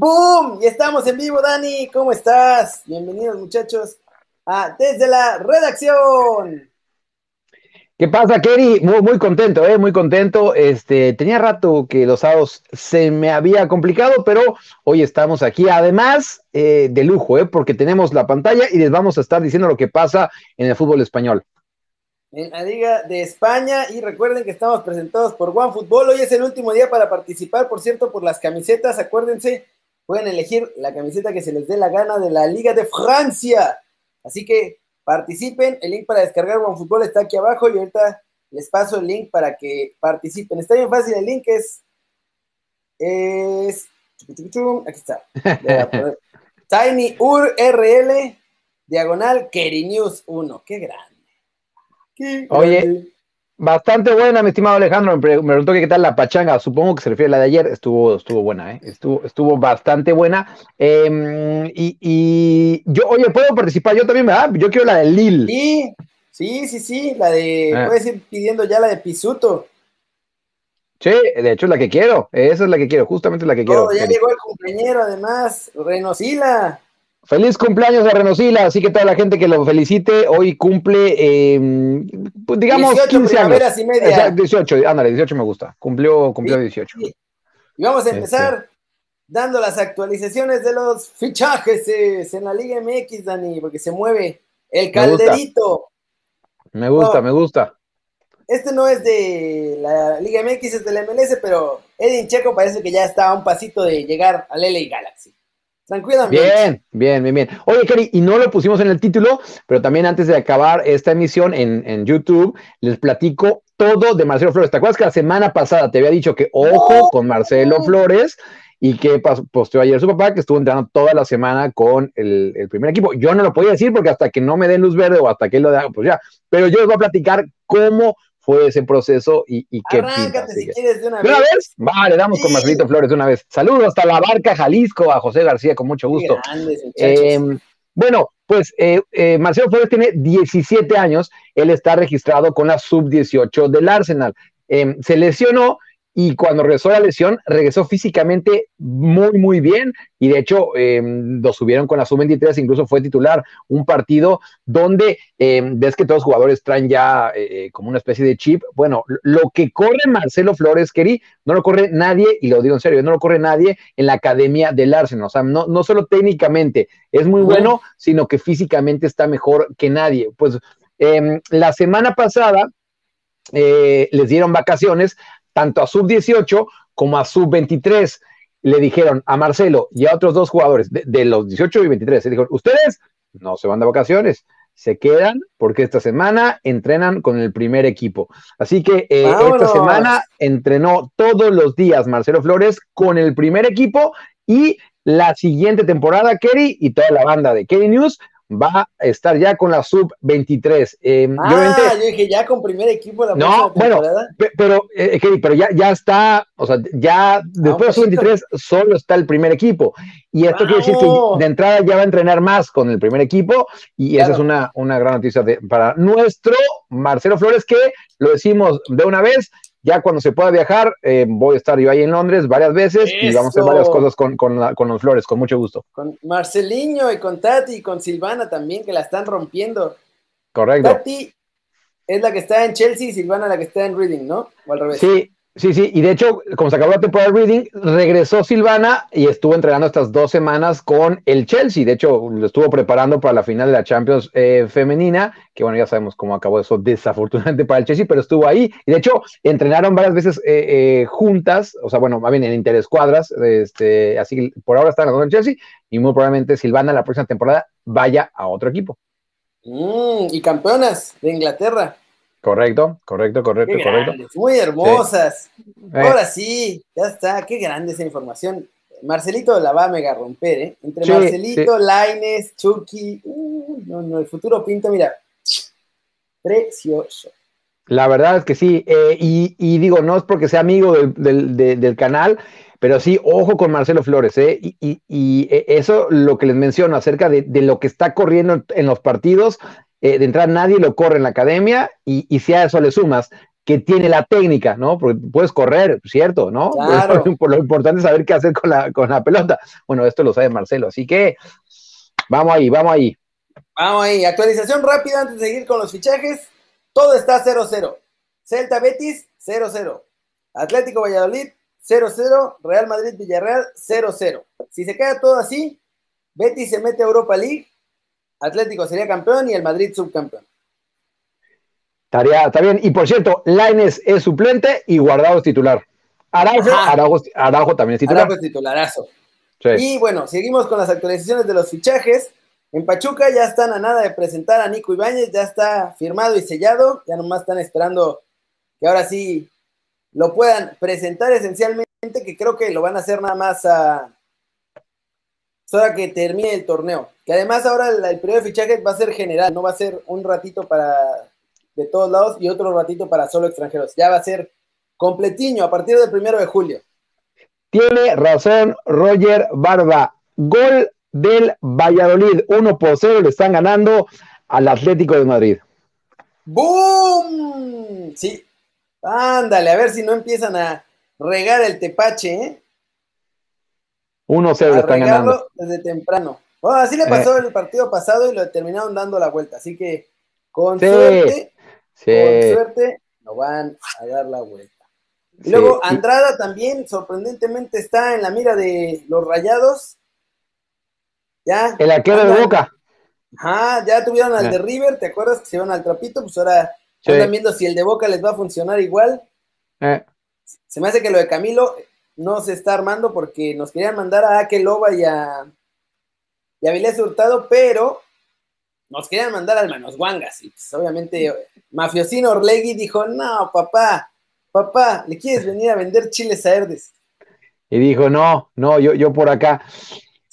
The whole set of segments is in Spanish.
¡Boom! Y estamos en vivo, Dani. ¿Cómo estás? Bienvenidos, muchachos, a Desde la Redacción. ¿Qué pasa, Kerry? Muy, muy contento, ¿eh? Muy contento. Este, tenía rato que los sábados se me había complicado, pero hoy estamos aquí. Además, eh, de lujo, ¿eh? Porque tenemos la pantalla y les vamos a estar diciendo lo que pasa en el fútbol español. En la Liga de España, y recuerden que estamos presentados por OneFootball. Hoy es el último día para participar, por cierto, por las camisetas. Acuérdense, pueden elegir la camiseta que se les dé la gana de la Liga de Francia. Así que participen. El link para descargar OneFootball está aquí abajo y ahorita les paso el link para que participen. Está bien fácil, el link es. es aquí está. Tiny URL diagonal News 1. Qué grande. Qué Oye, Bastante buena, mi estimado Alejandro. Me preguntó qué tal la pachanga. Supongo que se refiere a la de ayer. Estuvo, estuvo buena, ¿eh? Estuvo, estuvo bastante buena. Em, y, yo, oye, ¿puedo participar yo también, verdad? Yo quiero la de Lil. Sí, sí, sí, sí. La de. Ah. Puedes ir pidiendo ya la de Pisuto. Sí, de hecho es la que quiero. Esa es la que quiero, justamente la que quiero. ya llegó el compañero, además. Renosila. Feliz cumpleaños a Renosila, así que toda la gente que lo felicite, hoy cumple, eh, pues digamos, 18 15 años. Y media. 18, ándale, 18 me gusta. Cumplió, cumplió 18. Y vamos a empezar dando las actualizaciones de los fichajes en la Liga MX, Dani, porque se mueve el calderito. Me gusta, me gusta. Este no es de la Liga MX, es del MLS, pero Edin Checo parece que ya está a un pasito de llegar al LA Galaxy. Bien, bien, bien, bien. Oye, Cari, y no lo pusimos en el título, pero también antes de acabar esta emisión en, YouTube, les platico todo de Marcelo Flores. ¿Te acuerdas que la semana pasada te había dicho que ojo con Marcelo Flores? y que posteó ayer su papá, que estuvo entrenando toda la semana con el, primer equipo. Yo no lo podía decir porque hasta que no me den luz verde o hasta que él lo haga, pues ya. Pero yo les voy a platicar cómo fue ese proceso y, y qué Arráncate si quieres de una, ¿De una vez. Vale, damos con Marcelito Flores de una vez. Saludos hasta la barca Jalisco a José García con mucho gusto. Em, bueno, pues eh, eh, Marcelo Flores tiene 17 años, él está registrado con la sub-18 del Arsenal. Em, se lesionó y cuando regresó la lesión, regresó físicamente muy, muy bien y de hecho em, lo subieron con la sub-23, incluso fue titular un partido donde em, ves que todos los jugadores traen ya eh, eh, como una especie de chip. Bueno, lo que corre Marcelo Flores, Keri, no lo corre nadie, y lo digo en serio, no lo corre nadie en la academia del Arsenal. O sea, no, no solo técnicamente es muy bueno, sino que físicamente está mejor que nadie. Pues em, la semana pasada eh, les dieron vacaciones tanto a sub-18 como a sub-23. Le dijeron a Marcelo y a otros dos jugadores de, los 18 y 23, se dijeron, ustedes no se van de vacaciones, se quedan porque esta semana entrenan con el primer equipo. Así que eh, esta semana entrenó todos los días Marcelo Flores con el primer equipo y la siguiente temporada, Kerry y toda la banda de Kerry News va a estar ya con la sub-23. Eh, ah, yo, dije ya con primer equipo la No, bueno, pero, eh, pero ya, ya está, o sea, ya después de la sub-23 solo está el primer equipo. Y esto quiere decir que de entrada ya va a entrenar más con el primer equipo. Y esa es una, una gran noticia para nuestro Marcelo Flores que lo decimos de una vez, ya cuando se pueda viajar, eh, voy a estar yo ahí en Londres varias veces y vamos a hacer varias cosas con, con, los Flores, con mucho gusto. Con Marceliño y con Tati y con Silvana también, que la están rompiendo. Correcto. Tati es la que está en Chelsea y Silvana la que está en Reading, ¿no? O al revés. Sí, Sí, sí, y de hecho, como se acabó la temporada de Reading, regresó Silvana y estuvo entrenando estas dos semanas con el Chelsea. De hecho, lo estuvo preparando para la final de la Champions eh, femenina, que bueno, ya sabemos cómo acabó eso desafortunadamente para el Chelsea, pero estuvo ahí. Y de hecho, entrenaron varias veces eh, eh, juntas, o sea, bueno, más bien en interescuadras, este, así que por ahora están en el Chelsea y muy probablemente Silvana la próxima temporada vaya a otro equipo. Mm, y campeonas de Inglaterra. Correcto, correcto, correcto, correcto. muy hermosas. Ahora sí, ya está, qué grande esa información. Marcelito la va a mega romper, ¿eh? Entre Marcelito, Laines, Chucky, no, no, el futuro pinta, mira, precioso. La verdad es que sí, eh, y, digo, no es porque sea amigo del, canal, pero sí, ojo con Marcelo Flores, ¿eh? Y, y, eh, eso lo que les menciono acerca de, de, lo que está corriendo en los partidos, eh, de entrada nadie lo corre en la academia y, si a eso le sumas que tiene la técnica, ¿no? Porque puedes correr, ¿cierto? ¿No? Claro. Por lo importante es saber qué hacer con la, con la pelota. Bueno, esto lo sabe Marcelo, así que vamos ahí, vamos ahí. Vamos ahí, actualización rápida antes de seguir con los fichajes. Todo está 0-0. Celta Betis, 0-0. Atlético Valladolid, 0-0. Real Madrid Villarreal, 0-0. Si se queda todo así, Betis se mete a Europa League, Atlético sería campeón y el Madrid subcampeón. Está bien. Y por cierto, Laines es suplente y Guardado es titular. Araujo, Araujo, también es titular. Araujo es titularazo. Y bueno, seguimos con las actualizaciones de los fichajes. En Pachuca ya están a nada de presentar a Nico Ibáñez, ya está firmado y sellado, ya nomás están esperando que ahora sí lo puedan presentar esencialmente, que creo que lo van a hacer nada más a hora que termine el torneo. Que además ahora el, el periodo de fichajes va a ser general, no va a ser un ratito para de todos lados y otro ratito para solo extranjeros. Ya va a ser completiño a partir del primero de julio. Tiene razón Roger Barba. Gol del Valladolid, 1 por 0, le están ganando al Atlético de Madrid. ¡Boom! Sí. Ándale, a ver si no empiezan a regar el tepache, ¿eh? 1-0 le están ganando. Desde temprano. Bueno, así le pasó eh. el partido pasado y lo terminaron dando la vuelta. Así que con suerte con suerte, no van a dar la vuelta. Y luego Andrada también, sorprendentemente, está en la mira de los rayados. Ya. El arquero de Boca. Ajá, ya tuvieron al de River, ¿te acuerdas que se iban al trapito? Pues ahora están viendo si el de Boca les va a funcionar igual. Eh. Se me hace que lo de Camilo no se está armando porque nos querían mandar a Akeloba y a, y a Vilés Hurtado, pero nos querían mandar al Manos Guangas. Y pues obviamente Mafiosino Orlegui dijo, no, papá, papá, ¿le quieres venir a vender chiles a Herdes? Y dijo, no, no, yo, yo por acá.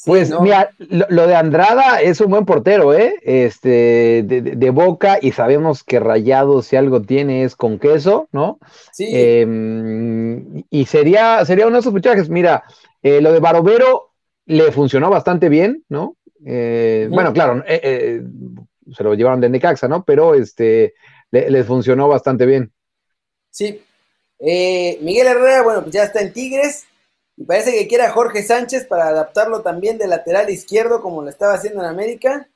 Pues mira, lo, de Andrada es un buen portero, ¿eh? Este, de, boca, y sabemos que Rayado, si algo tiene, es con queso, ¿no? Sí. Em, y sería, sería uno de esos fichajes. Mira, eh, lo de Barovero le funcionó bastante bien, ¿no? Eh, bueno, claro, eh, se lo llevaron de Necaxa, ¿no? Pero este, les funcionó bastante bien. Sí. Eh, Miguel Herrera, bueno, pues ya está en Tigres. Y parece que quiere a Jorge Sánchez para adaptarlo también de lateral izquierdo, como lo estaba haciendo en América.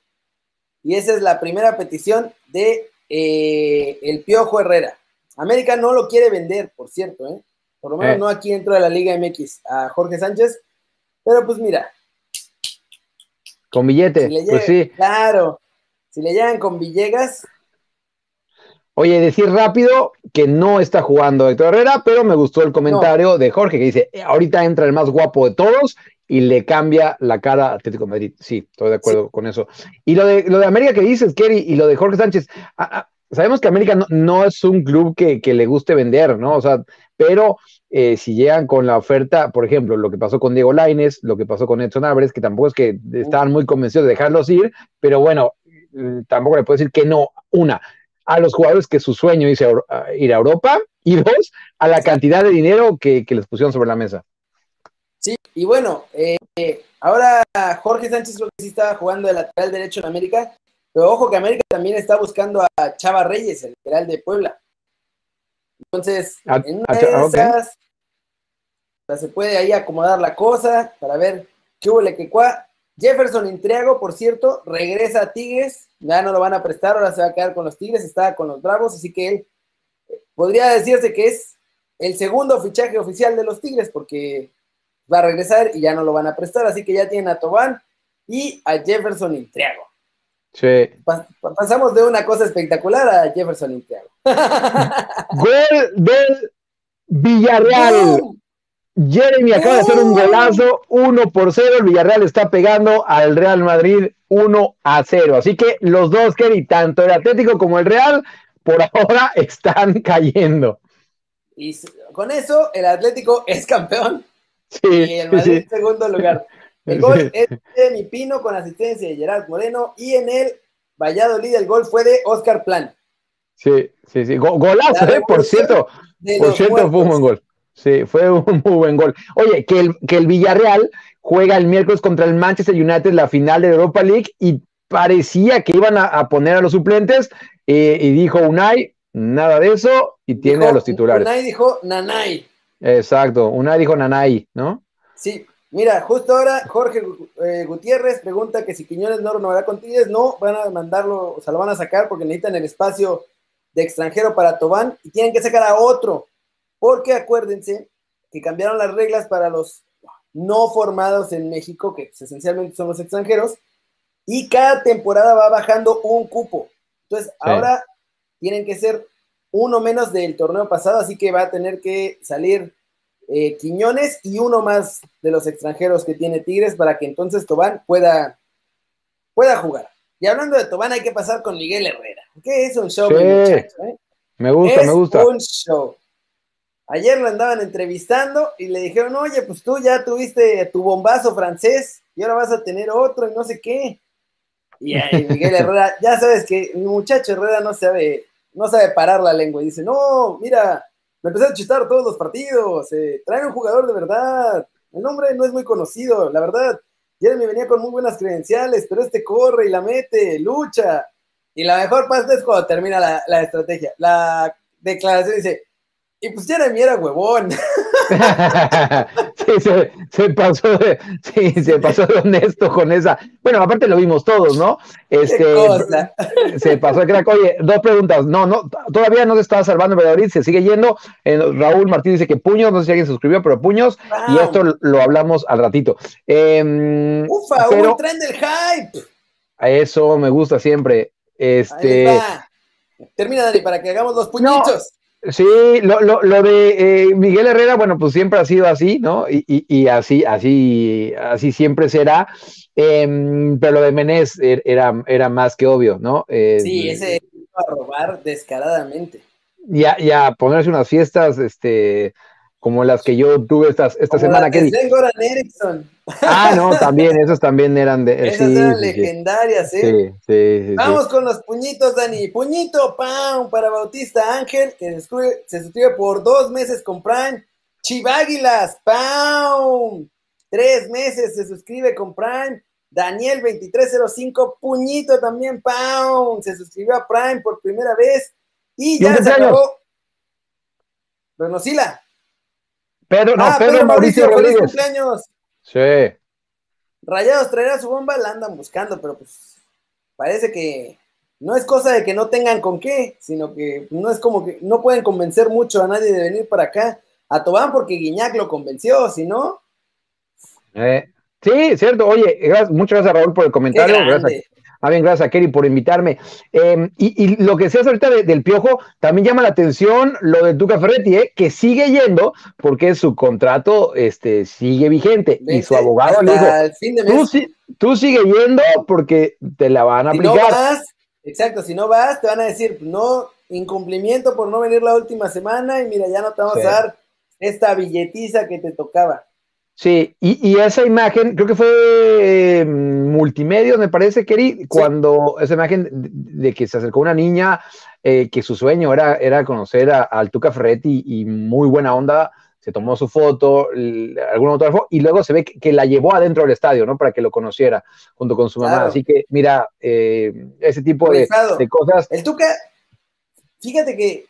Y esa es la primera petición de eh, el Piojo Herrera. América no lo quiere vender, por cierto, ¿eh? Por lo menos no aquí dentro de la Liga MX a Jorge Sánchez. Pero pues mira. Con billete, pues sí. Claro. Si le llegan con Villegas, Oye, decir rápido que no está jugando Héctor Herrera, pero me gustó el comentario de Jorge que dice, ahorita entra el más guapo de todos y le cambia la cara a Atlético Madrid. Sí, estoy de acuerdo con eso. Y lo de, lo de América que dices, Kerry, y lo de Jorge Sánchez, sabemos que América no, es un club que, le guste vender, ¿no? O sea, pero eh, si llegan con la oferta, por ejemplo, lo que pasó con Diego Laines, lo que pasó con Edson Álvarez, que tampoco es que estaban muy convencidos de dejarlos ir, pero bueno, mm, tampoco le puedo decir que no. Una, a los jugadores que su sueño es ir a Europa y dos, a la cantidad de dinero que, les pusieron sobre la mesa. Sí, y bueno, eh, ahora Jorge Sánchez creo que sí estaba jugando de lateral derecho en América, pero ojo que América también está buscando a Chava Reyes, el lateral de Puebla. Entonces, en una de esas, se puede ahí acomodar la cosa para ver qué hubo le que cuá. Jefferson Intriago, por cierto, regresa a Tigres, ya no lo van a prestar, ahora se va a quedar con los Tigres, está con los Bravos, así que él eh, podría decirse que es el segundo fichaje oficial de los Tigres, porque va a regresar y ya no lo van a prestar, así que ya tienen a Tobán y a Jefferson Intriago. Sí. pasamos de una cosa espectacular a Jefferson Intriago. Gol del Villarreal. Jeremy acaba de hacer un golazo, 1 por 0. El Villarreal está pegando al Real Madrid 1 a 0. Así que los dos, Kerry, tanto el Atlético como el Real, por ahora están cayendo. Y con eso, el Atlético es campeón. Sí, y el Madrid en segundo lugar. El gol es de Mi Pino con asistencia de Gerard Moreno. Y en el Valladolid, el gol fue de Oscar Plan. Sí, sí, sí. Golazo, ¿eh? Por cierto. Por cierto, fue un buen gol. Sí, fue un muy buen gol. Oye, que el, que el Villarreal juega el miércoles contra el Manchester United la final de Europa League y parecía que iban a, poner a los suplentes eh, y dijo Unai, nada de eso y tiene a los titulares. Unai dijo Nanay. Exacto, Unai dijo Nanay, ¿no? Sí, mira, justo ahora Jorge eh, Gutiérrez pregunta que si Quiñones no renovará con Tigres, no, van a mandarlo, o sea, lo van a sacar porque necesitan el espacio de extranjero para Tobán y tienen que sacar a otro, porque acuérdense que cambiaron las reglas para los no formados en México, que esencialmente son los extranjeros, y cada temporada va bajando un cupo. Entonces, ahora tienen que ser uno menos del torneo pasado, así que va a tener que salir eh, Quiñones y uno más de los extranjeros que tiene Tigres para que entonces Tobán pueda, pueda jugar. Y hablando de Tobán, hay que pasar con Miguel Herrera, que es un show, muchacho, ¿eh? Me gusta, me gusta. Un show. Ayer lo andaban entrevistando y le dijeron, oye, pues tú ya tuviste tu bombazo francés y ahora vas a tener otro y no sé qué. Y ahí Miguel Herrera, ya sabes que mi muchacho Herrera no sabe, no sabe parar la lengua y dice, no, mira, me empecé a chistar todos los partidos, eh, traen un jugador de verdad, el nombre no es muy conocido, la verdad, Jeremy venía con muy buenas credenciales, pero este corre y la mete, lucha. Y la mejor parte es cuando termina la, la estrategia. La declaración dice, y pues Jeremy era huevón. sí, se, pasó de, sí, se pasó de honesto con esa. Bueno, aparte lo vimos todos, ¿no? Este, Se pasó de crack. Oye, dos preguntas. No, no, todavía no se estaba salvando Valladolid, se sigue yendo. Eh, Raúl Martín dice que puños, no sé si alguien se suscribió, pero puños. Y esto lo hablamos al ratito. Em, Ufa, un tren del hype. A eso me gusta siempre. Este. Termina, Dani, para que hagamos los puñitos. Sí, lo, lo, lo de eh, Miguel Herrera, bueno, pues siempre ha sido así, ¿no? Y, y, y así, así, así siempre será. Eh, pero lo de Menés er, era, era más que obvio, ¿no? Eh, sí, ese iba a robar descaradamente. Ya, ya, ponerse unas fiestas, este, como las que yo tuve estas, esta semana. que Goran Eriksson. Ah, no, también, esos también eran de. Esas eran legendarias, ¿eh? Sí, sí, Vamos con los puñitos, Dani. Puñito, ¡pam! Para Bautista Ángel, que se suscribe por dos meses con Prime. Chiváguilas, ¡pam! Tres meses se suscribe con Prime. Daniel 2305, puñito también, ¡pam! Se suscribió a Prime por primera vez. Y ya se acabó. Renosila. Pedro, no, ah, Pedro, Mauricio, Rodríguez. cumpleaños. Sí. Rayados traerá su bomba, la andan buscando, pero pues parece que no es cosa de que no tengan con qué, sino que no es como que no pueden convencer mucho a nadie de venir para acá. A Tobán porque Guiñac lo convenció, si no. Eh, sí, cierto. Oye, muchas gracias Raúl por el comentario. Gracias. Ah, bien, gracias a Kerry por invitarme. Em, y, lo que seas ahorita del Piojo, también llama la atención lo de Tuca Ferretti, ¿eh? que sigue yendo porque su contrato este, sigue vigente. y su abogado le dijo, Tú, sigue yendo porque te la van a aplicar. no vas, exacto, si no vas, te van a decir, no, incumplimiento por no venir la última semana y mira, ya no te vamos a dar esta billetiza que te tocaba. Sí, y, esa imagen, creo que fue eh, multimedia, me parece, Keri, cuando esa imagen de, que se acercó una niña, eh, que su sueño era, era conocer a, al Tuca Ferretti y muy buena onda, se tomó su foto, algún autógrafo, y luego se ve que, la llevó adentro del estadio, ¿no? Para que lo conociera junto con su mamá. Así que, mira, eh, ese tipo de, de, cosas. El Tuca, fíjate que,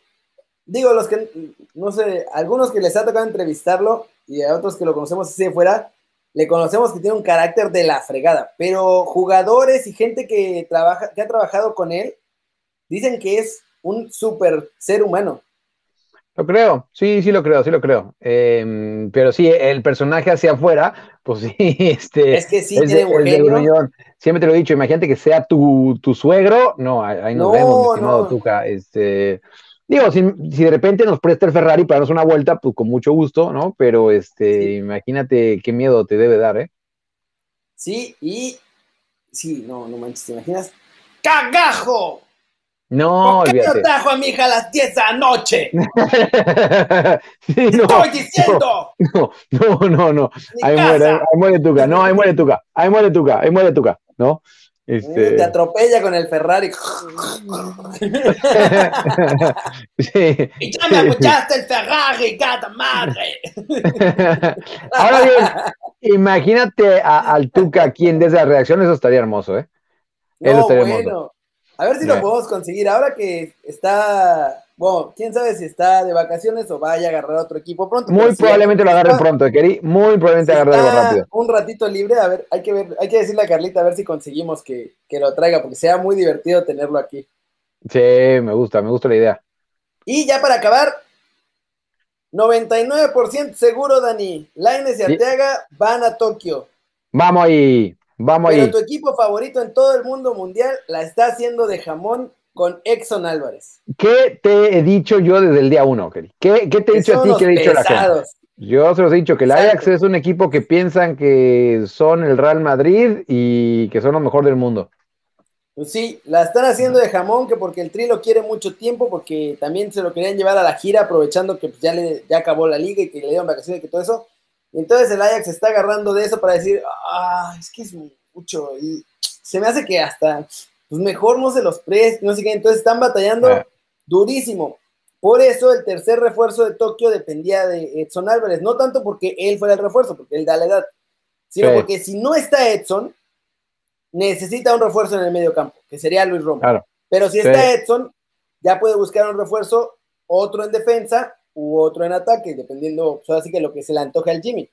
digo, los que, no sé, algunos que les ha tocado entrevistarlo, y a otros que lo conocemos así de fuera, le conocemos que tiene un carácter de la fregada, pero jugadores y gente que, trabaja, que ha trabajado con él dicen que es un súper ser humano. Lo creo, sí, sí lo creo, sí lo creo. Em, pero sí, el personaje hacia afuera, pues sí, este. Es que sí, tiene un Siempre te lo he dicho, imagínate que sea tu, tu suegro. No, ahí nos vemos, no. Tuca. Este, Digo, si, de repente nos presta el Ferrari para darnos una vuelta, pues con mucho gusto, ¿no? Pero este, imagínate qué miedo te debe dar, ¿eh? Sí, y sí, no, no manches, ¿te imaginas? ¡Cagajo! No, ¿Por qué no trajo a mi hija a las 10 de la noche? sí, no, ¡Estoy diciendo! No, no, no, no. Ahí muere, ahí muere Tuca. No, ahí muere Tuca. Ahí muere Tuca. Ahí muere Tuca, ¿no? Este... Te atropella con el Ferrari. sí, y ya me escuchaste el Ferrari, gata madre. Ahora bien, imagínate a, al Tuca aquí en la Reacción, eso estaría hermoso, ¿eh? Eso estaría bueno. Hermoso. A ver si lo podemos conseguir. Ahora que está bueno, quién sabe si está de vacaciones o vaya a agarrar otro equipo pronto. Muy probablemente lo agarre pronto, Keri. Muy probablemente agarre algo rápido. Un ratito libre, a ver, hay que ver, hay que decirle a Carlita a ver si conseguimos que, que lo traiga, porque sea muy divertido tenerlo aquí. Sí, me gusta, me gusta la idea. Y ya para acabar, 99% seguro, Dani. Laines y Arteaga van a Tokio. Vamos ahí, vamos Pero tu equipo favorito en todo el mundo mundial la está haciendo de jamón con Exxon Álvarez. ¿Qué te he dicho yo desde el día uno, Kelly? ¿Qué, te he dicho a ti que he dicho la gente? Yo se los he dicho que el Ajax es un equipo que piensan que son el Real Madrid y que son lo mejor del mundo. Pues sí, la están haciendo de jamón, que porque el Tri lo quiere mucho tiempo, porque también se lo querían llevar a la gira, aprovechando que ya, le, ya acabó la liga y que le dieron vacaciones y que todo eso. Entonces el Ajax se está agarrando de eso para decir, ah, es que es mucho. Y se me hace que hasta, pues mejor no se los preste, no sé qué. Entonces están batallando ah. durísimo. Por eso el tercer refuerzo de Tokio dependía de Edson Álvarez, no tanto porque él fuera el refuerzo, porque él da la edad, sino porque si no está Edson, necesita un refuerzo en el medio campo, que sería Luis Romo. Pero si está Edson, ya puede buscar un refuerzo, otro en defensa u otro en ataque, dependiendo, pues así que lo que se le antoje al Jimmy.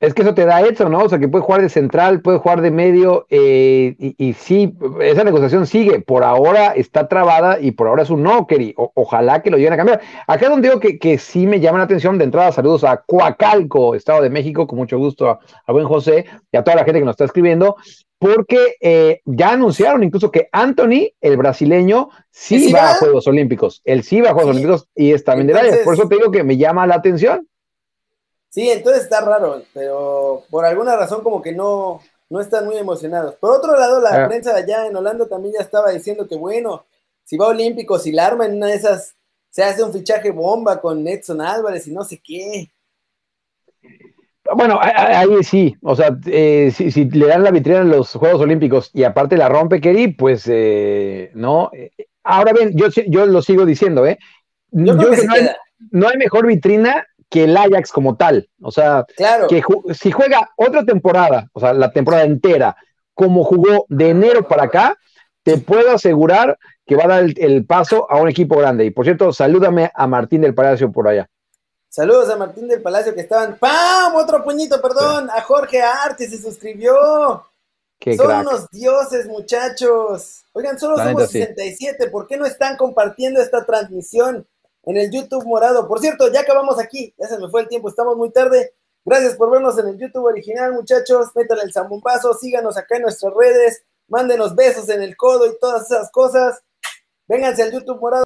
Es que eso te da Edson, ¿no? O sea, que puede jugar de central, puede jugar de medio, eh, y, sí, esa negociación sigue. Por ahora está trabada y por ahora es un no, Kerry. ojalá que lo lleguen a cambiar. Acá es donde digo que, que, sí me llama la atención. De entrada, saludos a Coacalco, Estado de México, con mucho gusto a, a buen José y a toda la gente que nos está escribiendo porque eh, ya anunciaron incluso que Anthony, el brasileño, sí, va, a Juegos Olímpicos. Él sí va a Juegos Olímpicos y es también de Por eso te digo que me llama la atención. Sí, entonces está raro, pero por alguna razón como que no, no están muy emocionados. Por otro lado, la ah. prensa allá en Holanda también ya estaba diciendo que bueno, si va a Olímpicos, si la arma en una de esas, se hace un fichaje bomba con Edson Álvarez y no sé qué. Bueno, ahí sí, o sea, eh, si, le dan la vitrina en los Juegos Olímpicos y aparte la rompe Kerry, pues eh, no. Ahora bien, yo, yo lo sigo diciendo, ¿eh? Yo, creo que, no, hay, mejor vitrina que el Ajax como tal. O sea, que si juega otra temporada, o sea, la temporada entera, como jugó de enero para acá, te puedo asegurar que va a dar el paso a un equipo grande. Y por cierto, salúdame a Martín del Palacio por allá. Saludos a Martín del Palacio que estaban. ¡Pam! Otro puñito, perdón. A Jorge Arte se suscribió. Son unos dioses, muchachos. Oigan, solo somos 67. ¿Por qué no están compartiendo esta transmisión en el YouTube morado? Por cierto, ya acabamos aquí. Ya se me fue el tiempo, estamos muy tarde. Gracias por vernos en el YouTube original, muchachos. Métanle el zambombazo, síganos acá en nuestras redes. Mándenos besos en el codo y todas esas cosas. Vénganse al YouTube morado.